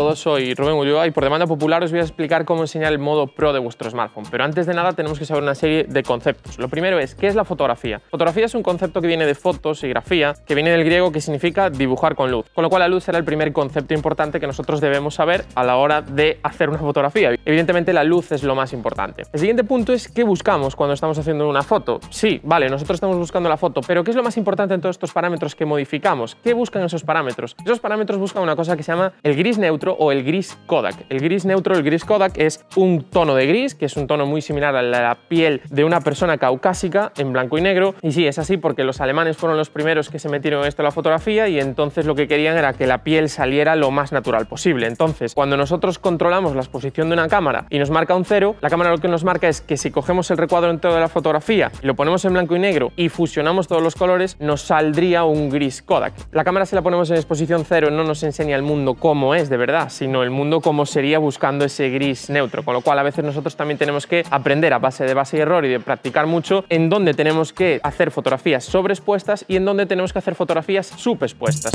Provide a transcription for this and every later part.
todos, soy Rubén Ulloa y por demanda popular os voy a explicar cómo enseñar el modo Pro de vuestro smartphone. Pero antes de nada tenemos que saber una serie de conceptos. Lo primero es, ¿qué es la fotografía? Fotografía es un concepto que viene de fotos y grafía, que viene del griego que significa dibujar con luz. Con lo cual la luz será el primer concepto importante que nosotros debemos saber a la hora de hacer una fotografía. Evidentemente la luz es lo más importante. El siguiente punto es qué buscamos cuando estamos haciendo una foto. Sí, vale, nosotros estamos buscando la foto, pero ¿qué es lo más importante en todos estos parámetros que modificamos? ¿Qué buscan esos parámetros? Esos parámetros buscan una cosa que se llama el gris neutro o el gris Kodak. El gris neutro, el gris Kodak es un tono de gris, que es un tono muy similar a la piel de una persona caucásica en blanco y negro. Y sí, es así porque los alemanes fueron los primeros que se metieron en esto de la fotografía y entonces lo que querían era que la piel saliera lo más natural posible. Entonces, cuando nosotros controlamos la exposición de una cámara y nos marca un cero, la cámara lo que nos marca es que si cogemos el recuadro entero de la fotografía lo ponemos en blanco y negro y fusionamos todos los colores, nos saldría un gris Kodak. La cámara si la ponemos en exposición cero no nos enseña el mundo como es de verdad, sino el mundo como sería buscando ese gris neutro, con lo cual a veces nosotros también tenemos que aprender a base de base y error y de practicar mucho en dónde tenemos que hacer fotografías sobreexpuestas y en dónde tenemos que hacer fotografías subexpuestas.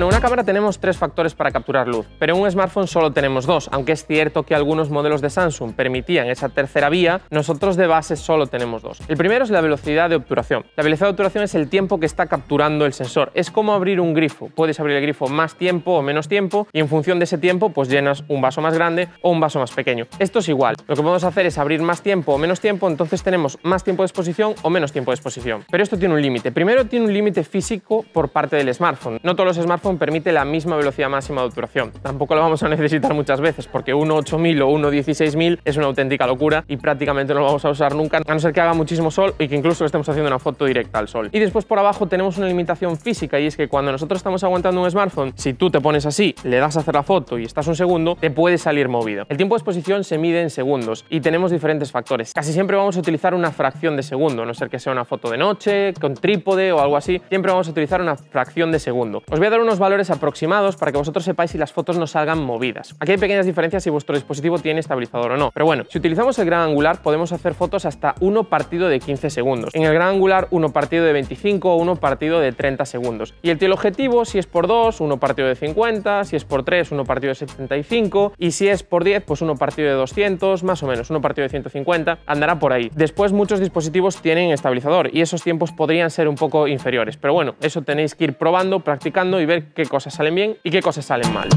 Bueno, en una cámara tenemos tres factores para capturar luz, pero en un smartphone solo tenemos dos, aunque es cierto que algunos modelos de Samsung permitían esa tercera vía, nosotros de base solo tenemos dos. El primero es la velocidad de obturación. La velocidad de obturación es el tiempo que está capturando el sensor. Es como abrir un grifo. Puedes abrir el grifo más tiempo o menos tiempo y en función de ese tiempo pues llenas un vaso más grande o un vaso más pequeño. Esto es igual. Lo que podemos hacer es abrir más tiempo o menos tiempo, entonces tenemos más tiempo de exposición o menos tiempo de exposición. Pero esto tiene un límite. Primero tiene un límite físico por parte del smartphone. No todos los smartphones permite la misma velocidad máxima de obturación. Tampoco lo vamos a necesitar muchas veces porque 1.8000 o 1.16000 es una auténtica locura y prácticamente no lo vamos a usar nunca, a no ser que haga muchísimo sol y que incluso estemos haciendo una foto directa al sol. Y después por abajo tenemos una limitación física y es que cuando nosotros estamos aguantando un smartphone, si tú te pones así, le das a hacer la foto y estás un segundo, te puede salir movido. El tiempo de exposición se mide en segundos y tenemos diferentes factores. Casi siempre vamos a utilizar una fracción de segundo, a no ser que sea una foto de noche, con trípode o algo así, siempre vamos a utilizar una fracción de segundo. Os voy a dar unos valores aproximados para que vosotros sepáis si las fotos no salgan movidas. Aquí hay pequeñas diferencias si vuestro dispositivo tiene estabilizador o no. Pero bueno, si utilizamos el gran angular podemos hacer fotos hasta 1 partido de 15 segundos. En el gran angular 1 partido de 25 o 1 partido de 30 segundos. Y el teleobjetivo si es por 2, 1 partido de 50, si es por 3, 1 partido de 75 y si es por 10, pues 1 partido de 200, más o menos, 1 partido de 150, andará por ahí. Después muchos dispositivos tienen estabilizador y esos tiempos podrían ser un poco inferiores. Pero bueno, eso tenéis que ir probando, practicando y ver qué cosas salen bien y qué cosas salen mal.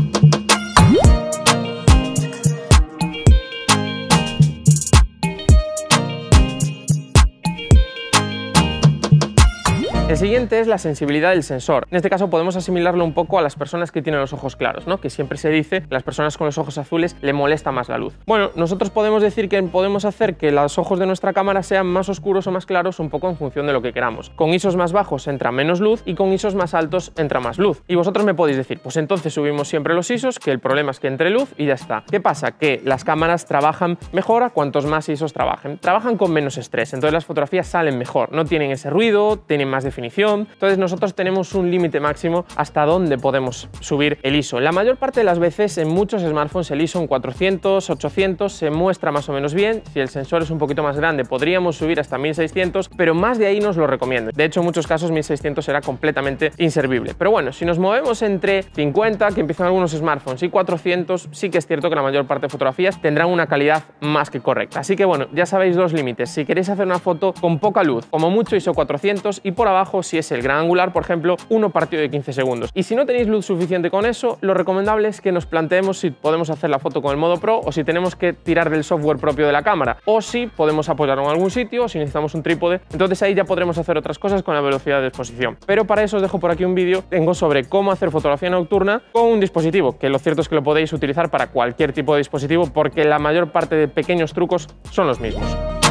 El siguiente es la sensibilidad del sensor. En este caso podemos asimilarlo un poco a las personas que tienen los ojos claros, ¿no? que siempre se dice las personas con los ojos azules le molesta más la luz. Bueno, nosotros podemos decir que podemos hacer que los ojos de nuestra cámara sean más oscuros o más claros un poco en función de lo que queramos. Con ISOs más bajos entra menos luz y con ISOs más altos entra más luz. Y vosotros me podéis decir, pues entonces subimos siempre los ISOs, que el problema es que entre luz y ya está. ¿Qué pasa? Que las cámaras trabajan mejor a cuantos más ISOs trabajen. Trabajan con menos estrés, entonces las fotografías salen mejor, no tienen ese ruido, tienen más definición entonces nosotros tenemos un límite máximo hasta dónde podemos subir el ISO. La mayor parte de las veces en muchos smartphones el ISO en 400, 800 se muestra más o menos bien. Si el sensor es un poquito más grande podríamos subir hasta 1600, pero más de ahí nos lo recomiendo. De hecho en muchos casos 1600 será completamente inservible. Pero bueno, si nos movemos entre 50, que empiezan algunos smartphones, y 400, sí que es cierto que la mayor parte de fotografías tendrán una calidad más que correcta. Así que bueno, ya sabéis los límites. Si queréis hacer una foto con poca luz, como mucho ISO 400 y por abajo si es el gran angular, por ejemplo, uno partido de 15 segundos. Y si no tenéis luz suficiente con eso, lo recomendable es que nos planteemos si podemos hacer la foto con el modo Pro o si tenemos que tirar del software propio de la cámara o si podemos apoyarlo en algún sitio o si necesitamos un trípode. Entonces ahí ya podremos hacer otras cosas con la velocidad de exposición. Pero para eso os dejo por aquí un vídeo tengo sobre cómo hacer fotografía nocturna con un dispositivo, que lo cierto es que lo podéis utilizar para cualquier tipo de dispositivo porque la mayor parte de pequeños trucos son los mismos.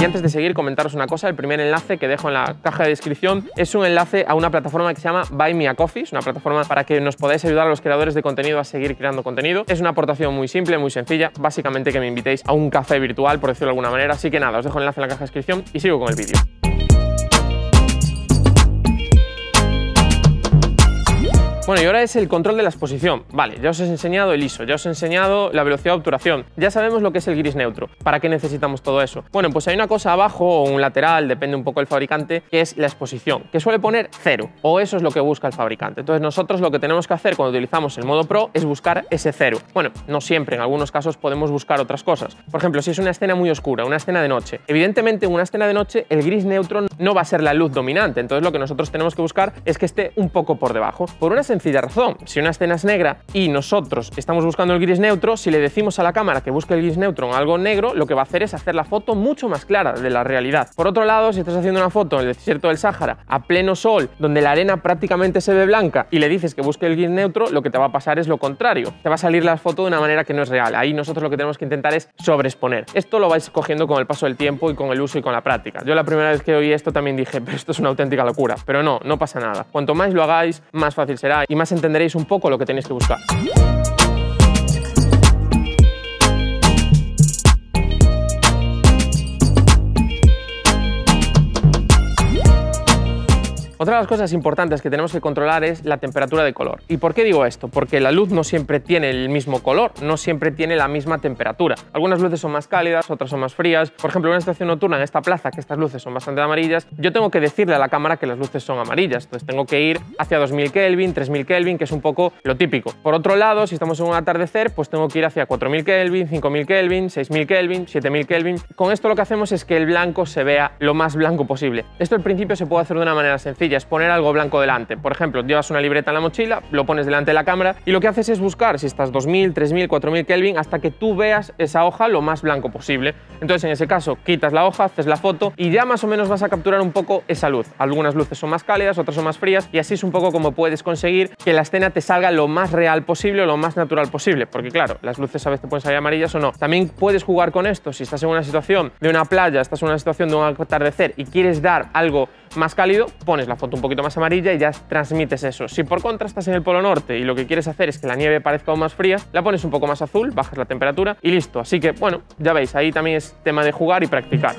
Y antes de seguir, comentaros una cosa, el primer enlace que dejo en la caja de descripción es un enlace a una plataforma que se llama Buy Me a Coffee, es una plataforma para que nos podáis ayudar a los creadores de contenido a seguir creando contenido. Es una aportación muy simple, muy sencilla, básicamente que me invitéis a un café virtual, por decirlo de alguna manera, así que nada, os dejo el enlace en la caja de descripción y sigo con el vídeo. Bueno, y ahora es el control de la exposición. Vale, ya os he enseñado el ISO, ya os he enseñado la velocidad de obturación, ya sabemos lo que es el gris neutro. ¿Para qué necesitamos todo eso? Bueno, pues hay una cosa abajo o un lateral, depende un poco del fabricante, que es la exposición, que suele poner cero, o eso es lo que busca el fabricante. Entonces nosotros lo que tenemos que hacer cuando utilizamos el modo Pro es buscar ese cero. Bueno, no siempre, en algunos casos podemos buscar otras cosas. Por ejemplo, si es una escena muy oscura, una escena de noche, evidentemente en una escena de noche el gris neutro no va a ser la luz dominante, entonces lo que nosotros tenemos que buscar es que esté un poco por debajo. Por una sencilla razón, si una escena es negra y nosotros estamos buscando el gris neutro, si le decimos a la cámara que busque el gris neutro en algo negro, lo que va a hacer es hacer la foto mucho más clara de la realidad. Por otro lado, si estás haciendo una foto en el desierto del Sáhara a pleno sol, donde la arena prácticamente se ve blanca y le dices que busque el gris neutro, lo que te va a pasar es lo contrario. Te va a salir la foto de una manera que no es real. Ahí nosotros lo que tenemos que intentar es sobreexponer. Esto lo vais cogiendo con el paso del tiempo y con el uso y con la práctica. Yo la primera vez que oí esto también dije, pero esto es una auténtica locura. Pero no, no pasa nada. Cuanto más lo hagáis, más fácil será y más entenderéis un poco lo que tenéis que buscar. Otra de las cosas importantes que tenemos que controlar es la temperatura de color. ¿Y por qué digo esto? Porque la luz no siempre tiene el mismo color, no siempre tiene la misma temperatura. Algunas luces son más cálidas, otras son más frías. Por ejemplo, en una estación nocturna en esta plaza, que estas luces son bastante amarillas, yo tengo que decirle a la cámara que las luces son amarillas. Entonces tengo que ir hacia 2000 Kelvin, 3000 Kelvin, que es un poco lo típico. Por otro lado, si estamos en un atardecer, pues tengo que ir hacia 4000 Kelvin, 5000 Kelvin, 6000 Kelvin, 7000 Kelvin. Con esto lo que hacemos es que el blanco se vea lo más blanco posible. Esto al principio se puede hacer de una manera sencilla es poner algo blanco delante. Por ejemplo, llevas una libreta en la mochila, lo pones delante de la cámara y lo que haces es buscar si estás 2000, 3000, 4000 Kelvin hasta que tú veas esa hoja lo más blanco posible. Entonces, en ese caso, quitas la hoja, haces la foto y ya más o menos vas a capturar un poco esa luz. Algunas luces son más cálidas, otras son más frías y así es un poco como puedes conseguir que la escena te salga lo más real posible o lo más natural posible. Porque claro, las luces a veces pueden salir amarillas o no. También puedes jugar con esto si estás en una situación de una playa, estás en una situación de un atardecer y quieres dar algo más cálido, pones la foto un poquito más amarilla y ya transmites eso. Si por contra estás en el Polo Norte y lo que quieres hacer es que la nieve parezca aún más fría, la pones un poco más azul, bajas la temperatura y listo. Así que, bueno, ya veis, ahí también es tema de jugar y practicar.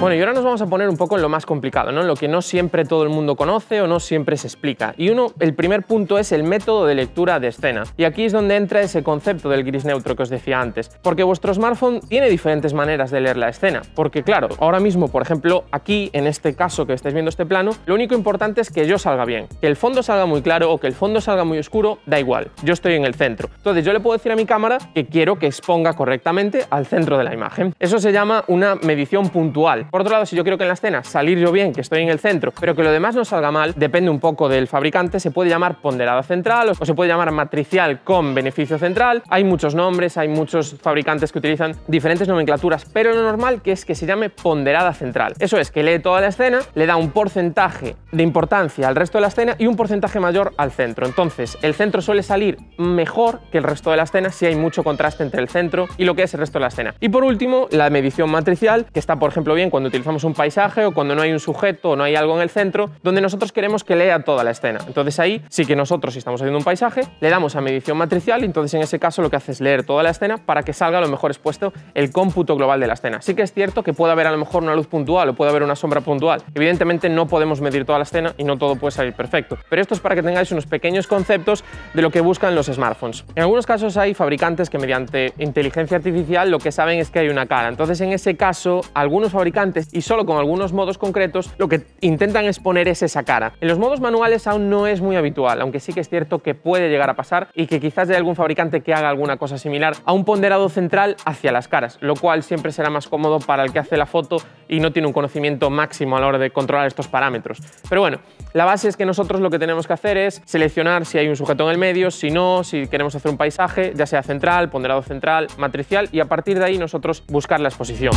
Bueno, y ahora nos vamos a poner un poco en lo más complicado, ¿no? En lo que no siempre todo el mundo conoce o no siempre se explica. Y uno, el primer punto es el método de lectura de escena. Y aquí es donde entra ese concepto del gris neutro que os decía antes. Porque vuestro smartphone tiene diferentes maneras de leer la escena. Porque claro, ahora mismo, por ejemplo, aquí, en este caso que estáis viendo este plano, lo único importante es que yo salga bien. Que el fondo salga muy claro o que el fondo salga muy oscuro, da igual. Yo estoy en el centro. Entonces yo le puedo decir a mi cámara que quiero que exponga correctamente al centro de la imagen. Eso se llama una medición puntual. Por otro lado, si yo quiero que en la escena salir yo bien, que estoy en el centro, pero que lo demás no salga mal, depende un poco del fabricante, se puede llamar ponderada central o se puede llamar matricial con beneficio central. Hay muchos nombres, hay muchos fabricantes que utilizan diferentes nomenclaturas, pero lo normal que es que se llame ponderada central. Eso es que lee toda la escena, le da un porcentaje de importancia al resto de la escena y un porcentaje mayor al centro. Entonces, el centro suele salir mejor que el resto de la escena si hay mucho contraste entre el centro y lo que es el resto de la escena. Y por último, la medición matricial, que está, por ejemplo, bien cuando utilizamos un paisaje o cuando no hay un sujeto o no hay algo en el centro donde nosotros queremos que lea toda la escena. Entonces ahí sí que nosotros, si estamos haciendo un paisaje, le damos a medición matricial y entonces en ese caso lo que hace es leer toda la escena para que salga a lo mejor expuesto el cómputo global de la escena. Sí que es cierto que puede haber a lo mejor una luz puntual o puede haber una sombra puntual. Evidentemente no podemos medir toda la escena y no todo puede salir perfecto. Pero esto es para que tengáis unos pequeños conceptos de lo que buscan los smartphones. En algunos casos hay fabricantes que mediante inteligencia artificial lo que saben es que hay una cara. Entonces en ese caso algunos fabricantes y solo con algunos modos concretos lo que intentan es poner es esa cara. En los modos manuales aún no es muy habitual, aunque sí que es cierto que puede llegar a pasar y que quizás hay algún fabricante que haga alguna cosa similar a un ponderado central hacia las caras, lo cual siempre será más cómodo para el que hace la foto y no tiene un conocimiento máximo a la hora de controlar estos parámetros. Pero bueno, la base es que nosotros lo que tenemos que hacer es seleccionar si hay un sujeto en el medio, si no, si queremos hacer un paisaje, ya sea central, ponderado central, matricial y a partir de ahí nosotros buscar la exposición.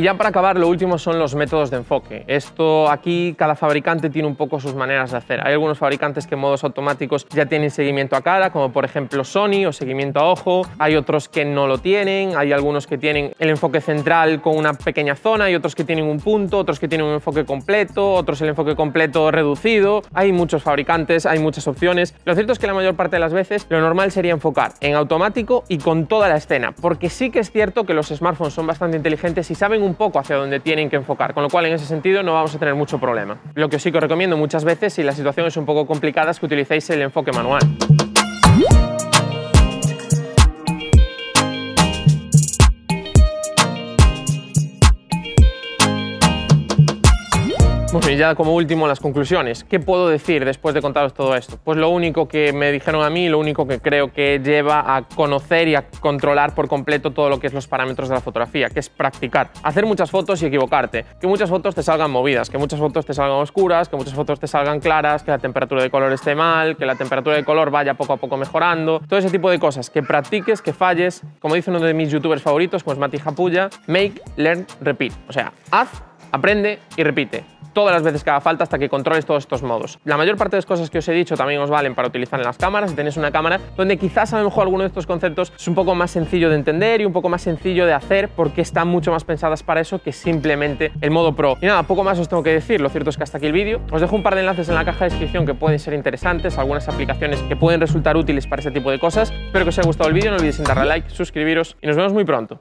Y ya para acabar, lo último son los métodos de enfoque. Esto aquí cada fabricante tiene un poco sus maneras de hacer. Hay algunos fabricantes que en modos automáticos ya tienen seguimiento a cara, como por ejemplo Sony o seguimiento a ojo. Hay otros que no lo tienen, hay algunos que tienen el enfoque central con una pequeña zona y otros que tienen un punto, otros que tienen un enfoque completo, otros el enfoque completo reducido. Hay muchos fabricantes, hay muchas opciones. Lo cierto es que la mayor parte de las veces lo normal sería enfocar en automático y con toda la escena, porque sí que es cierto que los smartphones son bastante inteligentes y saben un poco hacia dónde tienen que enfocar, con lo cual en ese sentido no vamos a tener mucho problema. Lo que sí que os recomiendo muchas veces, si la situación es un poco complicada, es que utilicéis el enfoque manual. Bueno, y ya como último las conclusiones. ¿Qué puedo decir después de contaros todo esto? Pues lo único que me dijeron a mí, lo único que creo que lleva a conocer y a controlar por completo todo lo que es los parámetros de la fotografía, que es practicar. Hacer muchas fotos y equivocarte. Que muchas fotos te salgan movidas, que muchas fotos te salgan oscuras, que muchas fotos te salgan claras, que la temperatura de color esté mal, que la temperatura de color vaya poco a poco mejorando. Todo ese tipo de cosas. Que practiques, que falles. Como dice uno de mis youtubers favoritos, como es Mati Japulla, make, learn, repeat. O sea, haz, aprende y repite todas las veces que haga falta hasta que controles todos estos modos. La mayor parte de las cosas que os he dicho también os valen para utilizar en las cámaras. Si tenéis una cámara donde quizás a lo mejor alguno de estos conceptos es un poco más sencillo de entender y un poco más sencillo de hacer porque están mucho más pensadas para eso que simplemente el modo pro. Y nada, poco más os tengo que decir. Lo cierto es que hasta aquí el vídeo. Os dejo un par de enlaces en la caja de descripción que pueden ser interesantes, algunas aplicaciones que pueden resultar útiles para ese tipo de cosas. Espero que os haya gustado el vídeo, no olvidéis darle like, suscribiros y nos vemos muy pronto.